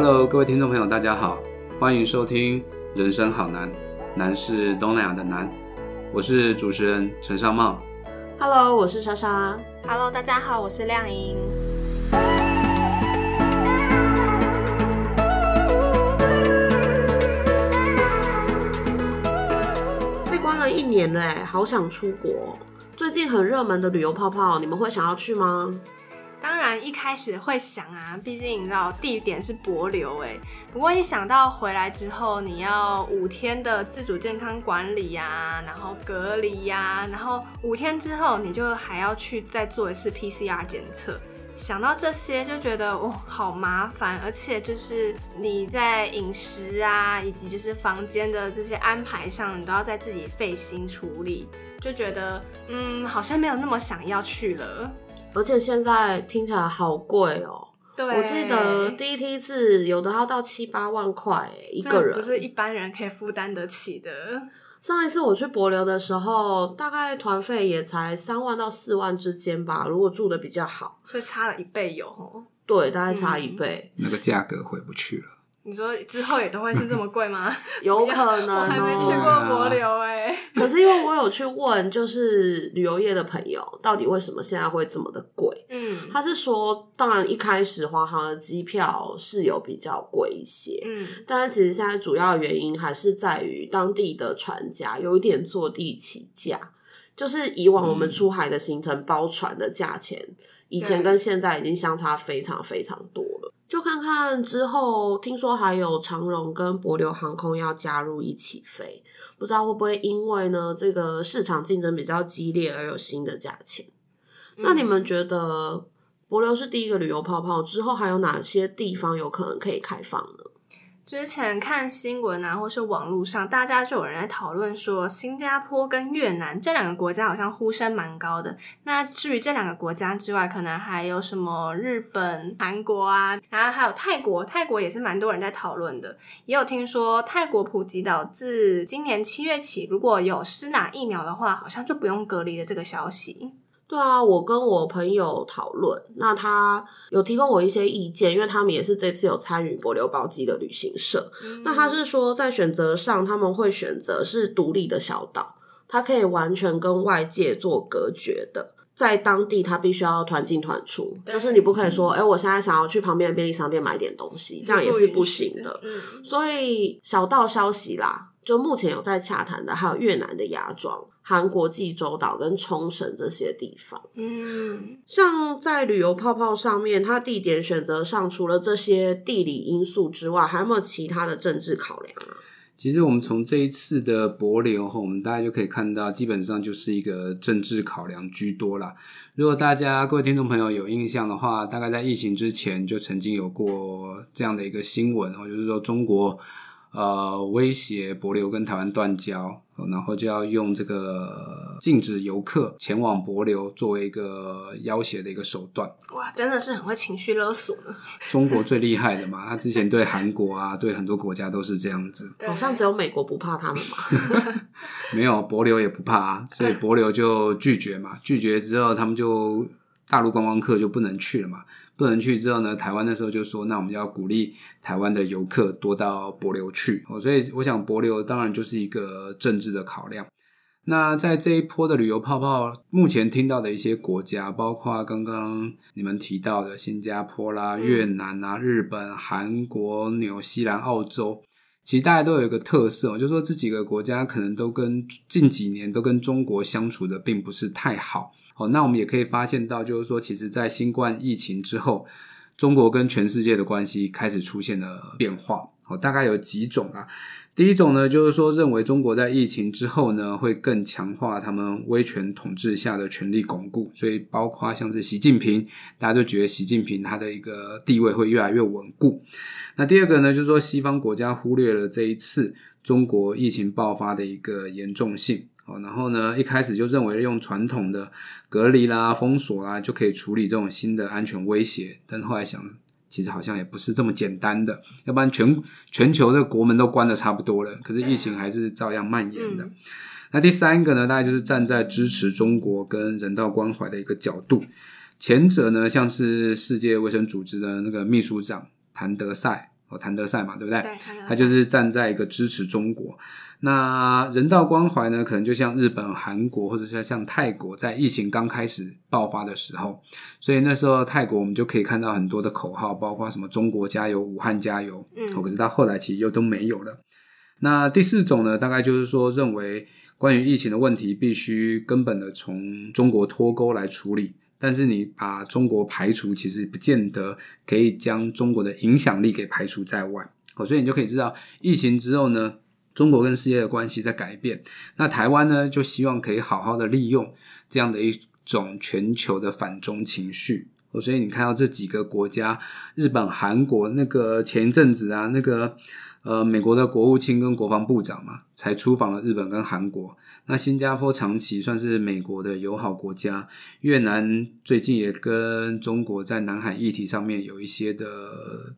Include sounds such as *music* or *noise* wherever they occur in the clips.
Hello，各位听众朋友，大家好，欢迎收听《人生好难》，难是东南亚的难。我是主持人陈尚茂。Hello，我是莎莎。Hello，大家好，我是亮莹。被关了一年了，哎，好想出国。最近很热门的旅游泡泡，你们会想要去吗？当然一开始会想啊，毕竟你知道地点是帛琉哎。不过一想到回来之后你要五天的自主健康管理呀、然后隔离呀、然后五天之后你就还要去再做一次 PCR 检测。想到这些就觉得哦好麻烦，而且就是你在饮食啊，以及就是房间的这些安排上，你都要再自己费心处理，就觉得嗯好像没有那么想要去了。而且现在听起来好贵哦、对，我记得第一梯次有的要到七八万块哎一个人。不是一般人可以负担得起的。上一次我去博流的时候，大概团费也才三万到四万之间吧。如果住的比较好，所以差了一倍有哦。对，大概差一嗯倍，那个价格回不去了。你说之后也都会是这么贵吗？*laughs* 有可能、还没去过帛琉哎、可是因为我有去问，就是旅游业的朋友，到底为什么现在会这么的贵？嗯他是说，当然一开始华航的机票是有比较贵一些，嗯但是其实现在主要原因还是在于当地的船家有一点坐地起价，就是以往我们出海的行程包船的价钱，以前跟现在已经相差非常非常多了。就看看之后，听说还有长荣跟博流航空要加入一起飞，不知道会不会因为呢这个市场竞争比较激烈而有新的价钱。那你们觉得博流是第一个旅游泡泡之后，还有哪些地方有可能可以开放呢？之前看新闻啊，或是网络上，大家就有人在讨论说，新加坡跟越南这两个国家好像呼声蛮高的。那至于这两个国家之外，可能还有什么日本、韩国啊，然后还有泰国，泰国也是蛮多人在讨论的。也有听说泰国普吉岛自今年七月起，如果有施打疫苗的话，好像就不用隔离的这个消息。对啊，我跟我朋友讨论，那他有提供我一些意见，因为他们也是这次有参与帛琉包机的旅行社。那他是说，在选择上他们会选择是独立的小岛，它可以完全跟外界做隔绝的。在当地，他必须要团进团出，就是你不可以说，哎、我现在想要去旁边的便利商店买点东西，这样也是不行的。嗯，所以小道消息啦，就目前有在洽谈的，还有越南的芽庄、韩国济州岛跟冲绳这些地方。嗯，像在旅游泡泡上面，它地点选择上除了这些地理因素之外，还有没有其他的政治考量啊？其实我们从这一次的博流哈，我们大家就可以看到，基本上就是一个政治考量居多啦。如果大家各位听众朋友有印象的话，大概在疫情之前就曾经有过这样的一个新闻哦，就是说中国呃威胁博流跟台湾断交，然后就要用这个禁止游客前往博流作为一个要挟的一个手段。哇，真的是很会情绪勒索呢。*laughs* 中国最厉害的嘛，他之前对韩国啊，对很多国家都是这样子。好像只有美国不怕他们嘛。*laughs* *laughs* 没有博流也不怕啊，所以博流就拒绝嘛。拒绝之后，他们就大陆观光客就不能去了嘛。不能去之后呢，台湾那时候就说，那我们要鼓励台湾的游客多到帛琉去。哦，所以我想帛琉当然就是一个政治的考量。那在这一波的旅游泡泡，目前听到的一些国家，包括刚刚你们提到的新加坡啦、越南啦、日本、韩国、纽西兰、澳洲，其实大家都有一个特色，就是说这几个国家可能都跟近几年都跟中国相处的并不是太好。哦，那我们也可以发现到，就是说，其实，在新冠疫情之后，中国跟全世界的关系开始出现了变化。哦，大概有几种啊。第一种呢，就是说认为中国在疫情之后呢，会更强化他们威权统治下的权力巩固，所以包括像是习近平，大家都觉得习近平他的一个地位会越来越稳固。那第二个呢，就是说西方国家忽略了这一次中国疫情爆发的一个严重性。哦，然后呢，一开始就认为用传统的隔离啦、封锁啦就可以处理这种新的安全威胁，但后来想，其实好像也不是这么简单的，要不然全全球的国门都关的差不多了，可是疫情还是照样蔓延的。嗯那第三个呢，大概就是站在支持中国跟人道关怀的一个角度。前者呢，像是世界卫生组织的那个秘书长谭德赛哦，谭德赛嘛，对不对？对，他就是站在一个支持中国。那人道关怀呢，可能就像日本、韩国，或者是像泰国，在疫情刚开始爆发的时候，所以那时候泰国我们就可以看到很多的口号，包括什么“中国加油”“武汉加油”，嗯哦可是到后来其实又都没有了。那第四种呢，大概就是说认为关于疫情的问题，必须根本的从中国脱钩来处理。但是你把中国排除，其实不见得可以将中国的影响力给排除在外。哦，所以你就可以知道，疫情之后呢，中国跟世界的关系在改变。那台湾呢，就希望可以好好的利用这样的一种全球的反中情绪。哦，所以你看到这几个国家，日本、韩国，那个前一阵子啊，那个呃，美国的国务卿跟国防部长嘛，才出访了日本跟韩国。那新加坡长期算是美国的友好国家，越南最近也跟中国在南海议题上面有一些的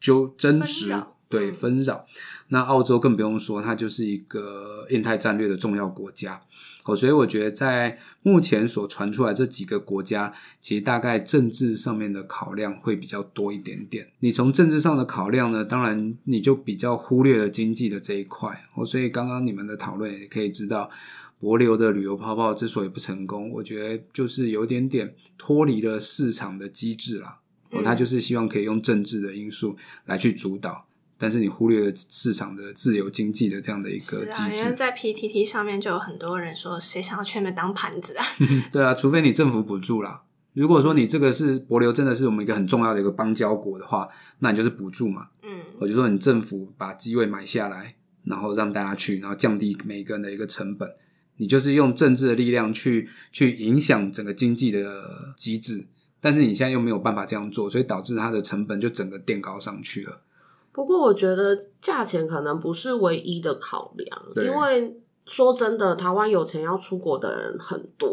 纠争执扰，对嗯纷扰。那澳洲更不用说，它就是一个印太战略的重要国家。哦，所以我觉得在目前所传出来这几个国家，其实大概政治上面的考量会比较多一点点。你从政治上的考量呢，当然你就比较忽略了经济的这一块。哦，所以刚刚你们的讨论也可以知道，博流的旅游泡泡之所以不成功，我觉得就是有点点脱离了市场的机制啦。哦，嗯他就是希望可以用政治的因素来去主导。但是你忽略了市场的自由经济的这样的一个机制在 PTT 上面就有很多人说，谁想要去那边当盘子啊？*laughs* 对啊，除非你政府补助啦。如果说你这个是博流，真的是我们一个很重要的一个邦交国的话，那你就是补助嘛。嗯，我就说你政府把机位买下来，然后让大家去，然后降低每个人的一个成本，你就是用政治的力量去去影响整个经济的机制。但是你现在又没有办法这样做，所以导致它的成本就整个垫高上去了。不过我觉得价钱可能不是唯一的考量，因为说真的，台湾有钱要出国的人很多。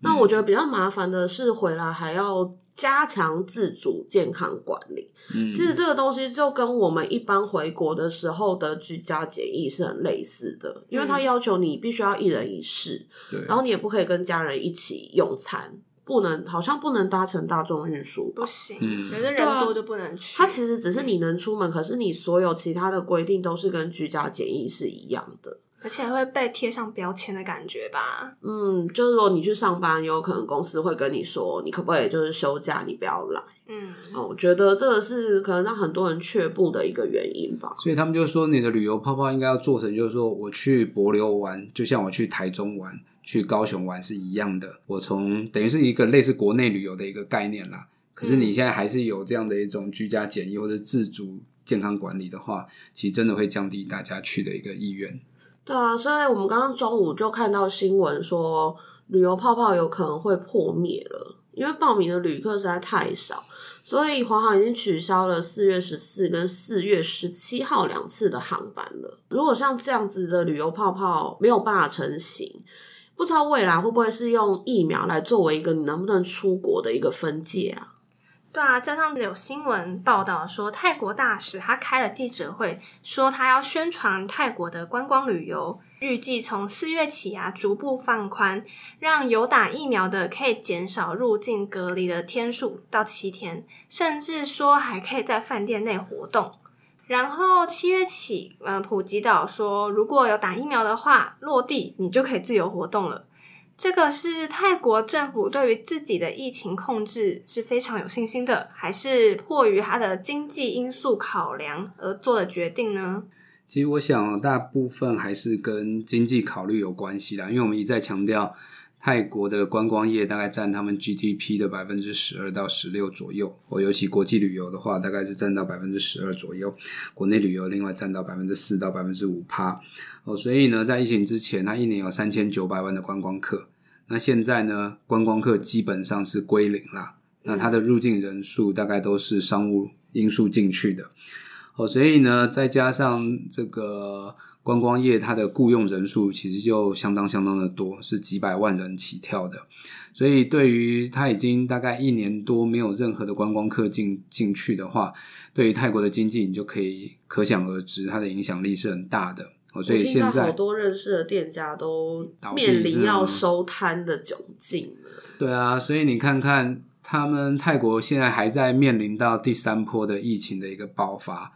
那嗯我觉得比较麻烦的是，回来还要加强自主健康管理。嗯，其实这个东西就跟我们一般回国的时候的居家检疫是很类似的，因为它要求你必须要一人一室，对，然后你也不可以跟家人一起用餐，不能好像不能搭乘大众运输吧不行，嗯觉得人多就不能去。它其实只是你能出门，可是你所有其他的规定都是跟居家检疫是一样的。而且会被贴上标签的感觉吧？嗯，就是如果你去上班，有可能公司会跟你说，你可不可以就是休假，你不要来。嗯，哦，我觉得这个是可能让很多人却步的一个原因吧。所以他们就说，你的旅游泡泡应该要做成，就是说我去博流玩，就像我去台中玩、去高雄玩是一样的。我从等于是一个类似国内旅游的一个概念啦。可是你现在还是有这样的一种居家检疫或者自主健康管理的话，其实真的会降低大家去的一个意愿。对啊，所以我们刚刚中午就看到新闻说，旅游泡泡有可能会破灭了，因为报名的旅客实在太少，所以华航已经取消了四月十四跟四月十七号两次的航班了。如果像这样子的旅游泡泡没有办法成型，不知道未来会不会是用疫苗来作为一个你能不能出国的一个分界啊？对啊，加上有新闻报道说，泰国大使他开了记者会，说他要宣传泰国的观光旅游，预计从四月起啊逐步放宽，让有打疫苗的可以减少入境隔离的天数到七天，甚至说还可以在饭店内活动。然后七月起，呃，普吉岛说，如果有打疫苗的话，落地你就可以自由活动了。这个是泰国政府对于自己的疫情控制是非常有信心的，还是迫于它的经济因素考量而做的决定呢？其实我想，大部分还是跟经济考虑有关系啦，因为我们一再强调，泰国的观光业大概占他们 GDP 的百分之十二到十六左右，哦，尤其国际旅游的话，大概是占到百分之十二左右，国内旅游另外占到百分之四到百分之五趴，哦，所以呢，在疫情之前，它一年有三千九百万的观光客，那现在呢，观光客基本上是归零啦，那它的入境人数大概都是商务因素进去的。哦，所以呢，再加上这个观光业，它的雇佣人数其实就相当相当的多，是几百万人起跳的。所以，对于它已经大概一年多没有任何的观光客进进去的话，对于泰国的经济，你就可以可想而知，它的影响力是很大的。哦，所以我听到好多认识的店家都面临要收摊的窘境了。对啊，所以你看看他们泰国现在还在面临到第三波的疫情的一个爆发。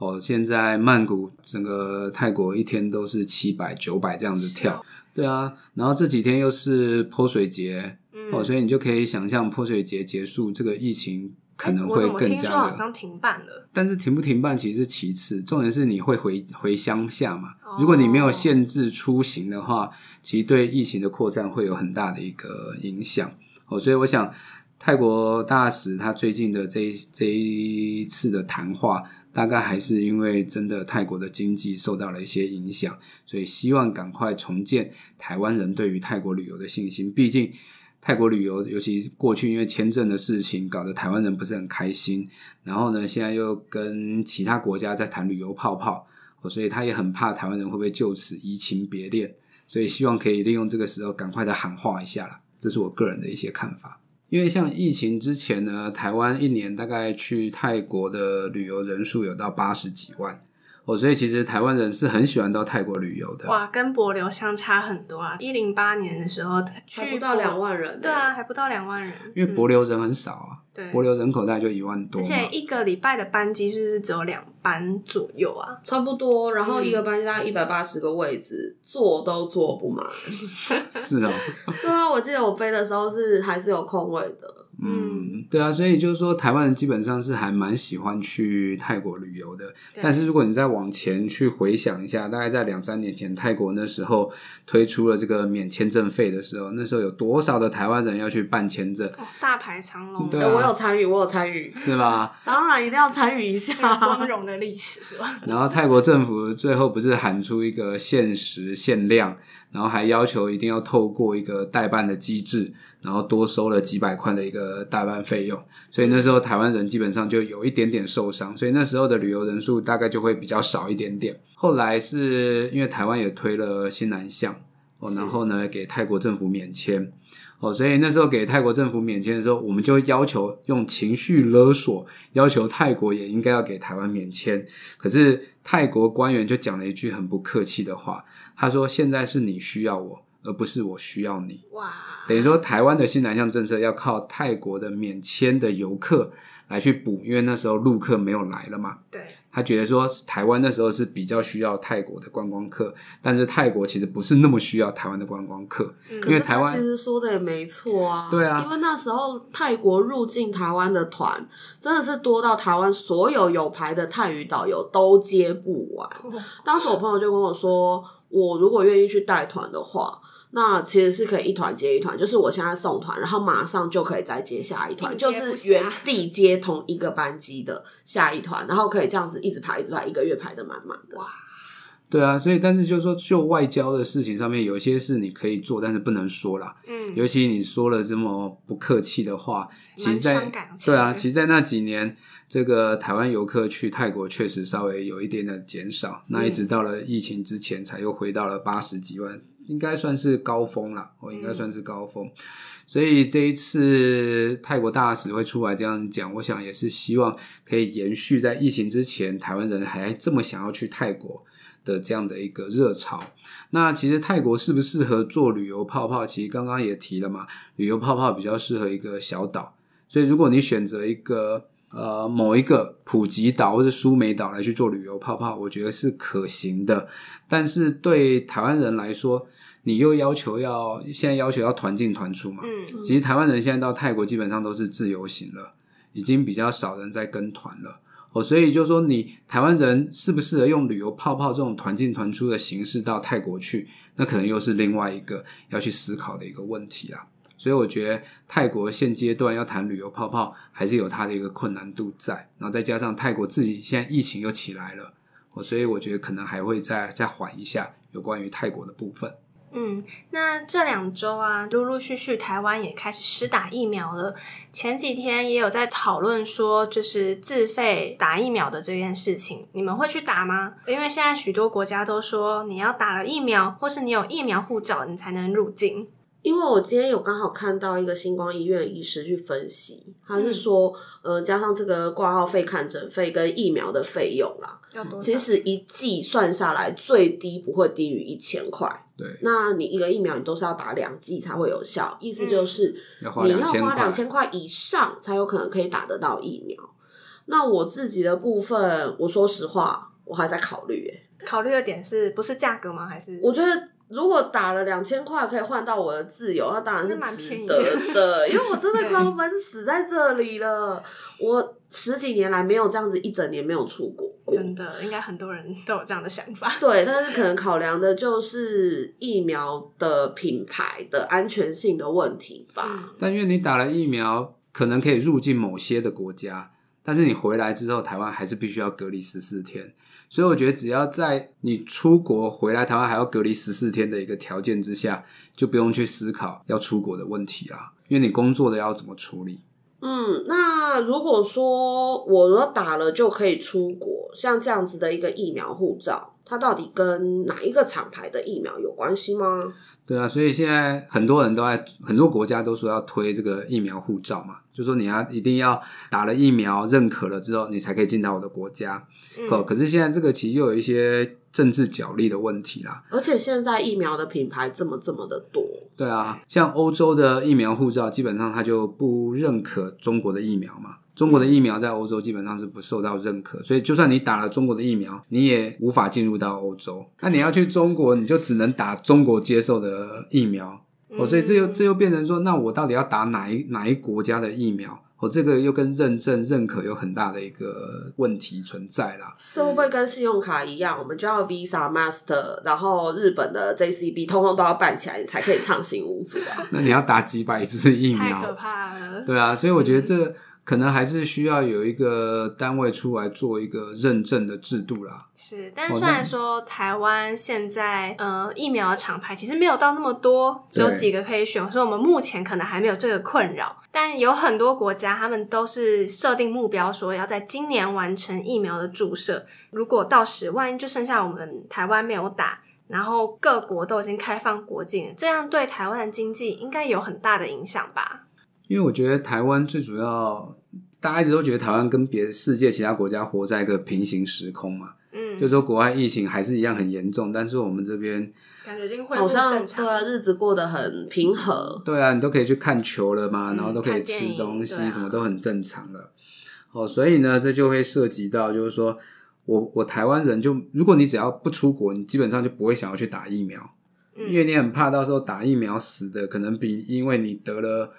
哦，现在曼谷整个泰国一天都是七百、九百这样子跳，对啊。然后这几天又是泼水节，嗯哦，所以你就可以想象泼水节结束，这个疫情可能会更加听说好的。像停办了？但是停不停办其实是其次，重点是你会回回乡下嘛。哦如果你没有限制出行的话，其实对疫情的扩散会有很大的一个影响。哦，所以我想泰国大使他最近的这一这一次的谈话，大概还是因为真的泰国的经济受到了一些影响，所以希望赶快重建台湾人对于泰国旅游的信心。毕竟泰国旅游，尤其过去因为签证的事情，搞得台湾人不是很开心。然后呢，现在又跟其他国家在谈旅游泡泡，所以他也很怕台湾人会不会就此移情别恋，所以希望可以利用这个时候赶快的喊话一下啦。这是我个人的一些看法。因为像疫情之前呢，台湾一年大概去泰国的旅游人数有到八十几万哦，所以其实台湾人是很喜欢到泰国旅游的。哇，跟博流相差很多啊！一零八年的时候去还不到博两万人，对啊，还不到两万人，因为博流人很少啊，对，博流人口大概就一万多嘛。而且一个礼拜的班机是不是只有两班左右啊？差不多。然后嗯一个班级大概一百八十个位置，坐都坐不满。*laughs* 是哦，*laughs* 对啊，我记得我飞的时候是还是有空位的。嗯，对啊，所以就是说，台湾人基本上是还蛮喜欢去泰国旅游的。但是如果你再往前去回想一下，大概在两三年前，泰国那时候推出了这个免签证费的时候，那时候有多少的台湾人要去办签证，哦，大排长龙，对我有参与，我有参与，是吧？*laughs* 当然一定要参与一下光下。荣的历史是吧？*laughs* 然后泰国政府最后不是喊出一个限时限量，然后还要求一定要透过一个代办的机制，然后多收了几百块的一个代办费用，所以那时候台湾人基本上就有一点点受伤，所以那时候的旅游人数大概就会比较少一点点。后来是因为台湾也推了新南向哦，然后呢给泰国政府免签。哦，所以那时候给泰国政府免签的时候，我们就要求用情绪勒索，要求泰国也应该要给台湾免签。可是泰国官员就讲了一句很不客气的话，他说：“现在是你需要我，而不是我需要你。哇，”等于说，台湾的新南向政策要靠泰国的免签的游客来去补，因为那时候陆客没有来了嘛。对，他觉得说，台湾那时候是比较需要泰国的观光客，但是泰国其实不是那么需要台湾的观光客，嗯因为台湾其实说的也没错啊。对啊因为那时候泰国入境台湾的团真的是多到台湾所有有牌的泰语导游都接不完。*laughs* 当时我朋友就跟我说，我如果愿意去带团的话。那其实是可以一团接一团，就是我现在送团，然后马上就可以再接下一团，就是原地接同一个班机的下一团，然后可以这样子一直排一直排，一个月排的满满的。哇对啊，所以但是就是说，就外交的事情上面，有一些事你可以做，但是不能说啦。嗯，尤其你说了这么不客气的话，其实在对啊，其实，在那几年，这个台湾游客去泰国确实稍微有一点的减少。那一直到了疫情之前，才又回到了八十几万，应该算是高峰了。哦，应该算是高峰。所以这一次泰国大使会出来这样讲，我想也是希望可以延续在疫情之前，台湾人还这么想要去泰国的这样的一个热潮。那其实泰国适不适合做旅游泡泡？其实刚刚也提了嘛，旅游泡泡比较适合一个小岛，所以如果你选择一个呃某一个普吉岛或是苏梅岛来去做旅游泡泡，我觉得是可行的。但是对台湾人来说，你又要求要现在要求要团进团出嘛，嗯其实台湾人现在到泰国基本上都是自由行了，已经比较少人在跟团了。哦，所以就说你台湾人适不适合用旅游泡泡这种团进团出的形式到泰国去，那可能又是另外一个要去思考的一个问题啦。所以我觉得泰国现阶段要谈旅游泡泡，还是有它的一个困难度在。然后再加上泰国自己现在疫情又起来了，哦，所以我觉得可能还会再再缓一下有关于泰国的部分。嗯，那这两周啊，陆陆续续台湾也开始施打疫苗了。前几天也有在讨论说，就是自费打疫苗的这件事情，你们会去打吗？因为现在许多国家都说，你要打了疫苗，或是你有疫苗护照，你才能入境。因为我今天有刚好看到一个星光医院的医师去分析，他是说，呃，加上这个挂号费、看诊费跟疫苗的费用啦？其实一季算下来最低不会低于一千块。对，那你一个疫苗你都是要打两剂才会有效，意思就是你要花两千块以上才有可能可以打得到疫苗。那我自己的部分，我说实话，我还在考虑、欸。考虑的点是不是价格吗？还是我觉得如果打了两千块可以换到我的自由，那当然是值得的，*laughs* 因为我真的快要闷死在这里了。我十几年来没有这样子一整年没有出国过。真的应该很多人都有这样的想法。对，但是可能考量的就是疫苗的品牌的安全性的问题吧。嗯，但因为你打了疫苗，可能可以入境某些的国家，但是你回来之后，台湾还是必须要隔离十四天。所以我觉得，只要在你出国回来台湾还要隔离十四天的一个条件之下，就不用去思考要出国的问题啦，因为你工作的要怎么处理。嗯，那如果说我如果打了就可以出国，像这样子的一个疫苗护照，它到底跟哪一个厂牌的疫苗有关系吗？对啊，所以现在很多人都在很多国家都说要推这个疫苗护照嘛，就说你要一定要打了疫苗认可了之后，你才可以进到我的国家。可、嗯可是现在这个其实又有一些政治角力的问题啦。而且现在疫苗的品牌这么这么的多，对啊，像欧洲的疫苗护照，基本上它就不认可中国的疫苗嘛。中国的疫苗在欧洲基本上是不受到认可，所以就算你打了中国的疫苗，你也无法进入到欧洲。那你要去中国，你就只能打中国接受的疫苗。哦，所以这又这又变成说，那我到底要打哪一哪一国家的疫苗？哦，这个又跟认证认可有很大的一个问题存在啦。这会不会跟信用卡一样，我们就要 Visa、Master，然后日本的 JCB，通通都要办起来，你才可以畅行无阻啊？*laughs* 那你要打几百支疫苗太可？怕了。对啊，所以我觉得这可能还是需要有一个单位出来做一个认证的制度啦。是，但虽然说台湾现在呃疫苗的厂牌其实没有到那么多，只有对几个可以选，所以我们目前可能还没有这个困扰。但有很多国家，他们都是设定目标，说要在今年完成疫苗的注射。如果到时万一就剩下我们台湾没有打，然后各国都已经开放国境了，这样对台湾的经济应该有很大的影响吧？因为我觉得台湾最主要，大家一直都觉得台湾跟别的世界其他国家活在一个平行时空嘛，嗯，就是说国外疫情还是一样很严重，但是我们这边，感觉已经恢复好像正常。对啊，日子过得很平和。对啊，你都可以去看球了嘛，嗯然后都可以吃看电影东西，对啊什么都很正常了。哦，所以呢，这就会涉及到，就是说我我台湾人就，如果你只要不出国，你基本上就不会想要去打疫苗，嗯因为你很怕到时候打疫苗死的，可能比因为你得了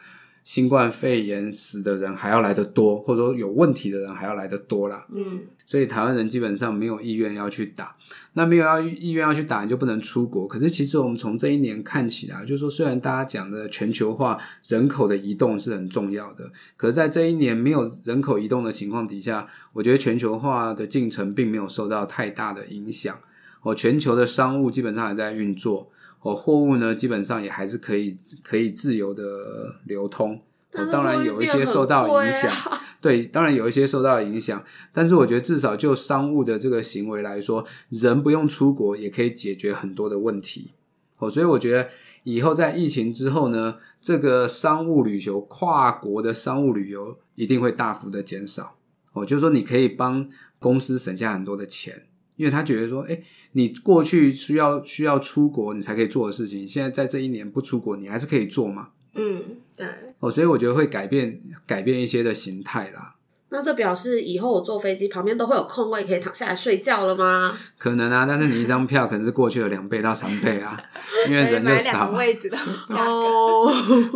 新冠肺炎死的人还要来得多，或者说有问题的人还要来得多啦。嗯，所以台湾人基本上没有意愿要去打，那没有要意愿要去打，你就不能出国。可是其实我们从这一年看起来，就是说虽然大家讲的全球化人口的移动是很重要的，可是在这一年没有人口移动的情况底下，我觉得全球化的进程并没有受到太大的影响。哦，全球的商务基本上还在运作，哦，货物呢基本上也还是可以可以自由的流通。哦，当然有一些受到影响，啊对，当然有一些受到影响，但是我觉得至少就商务的这个行为来说，人不用出国也可以解决很多的问题。哦，所以我觉得以后在疫情之后呢，这个商务旅游、跨国的商务旅游一定会大幅的减少。哦，就是说你可以帮公司省下很多的钱，因为他觉得说，哎，你过去需要需要出国你才可以做的事情，现在在这一年不出国，你还是可以做嘛。嗯，对，哦，所以我觉得会改变改变一些的形态啦。那这表示以后我坐飞机旁边都会有空位可以躺下来睡觉了吗？可能啊，但是你一张票可能是过去的两倍到三倍啊，*laughs* 因为人就少啊。位置的。哦，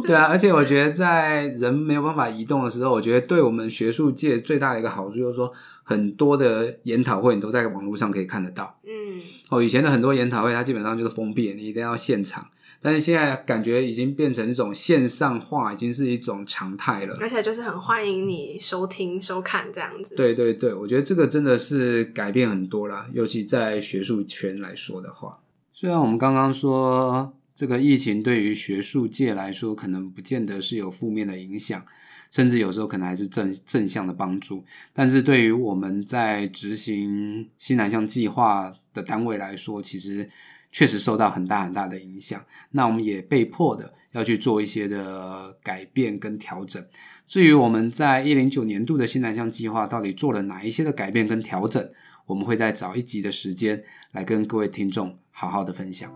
对啊，而且我觉得在人没有办法移动的时候，我觉得对我们学术界最大的一个好处就是说，很多的研讨会你都在网络上可以看得到。嗯，哦，以前的很多研讨会它基本上就是封闭，你一定要现场。但是现在感觉已经变成一种线上化，已经是一种常态了。而且就是很欢迎你收听收看这样子。，对对对，我觉得这个真的是改变很多啦，尤其在学术圈来说的话。虽然我们刚刚说这个疫情对于学术界来说，可能不见得是有负面的影响，甚至有时候可能还是正正向的帮助，但是对于我们在执行西南向计划的单位来说，其实确实受到很大很大的影响。那我们也被迫的要去做一些的改变跟调整。至于我们在一零九年度的新南向计划到底做了哪一些的改变跟调整，我们会在早一集的时间来跟各位听众好好的分享。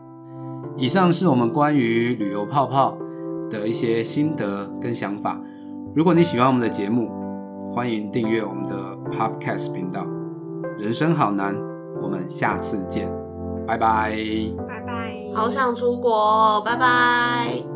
以上是我们关于旅游泡泡的一些心得跟想法。如果你喜欢我们的节目，欢迎订阅我们的 Podcast 频道。人生好难，我们下次见，拜拜。拜拜。好想出国哦，拜拜。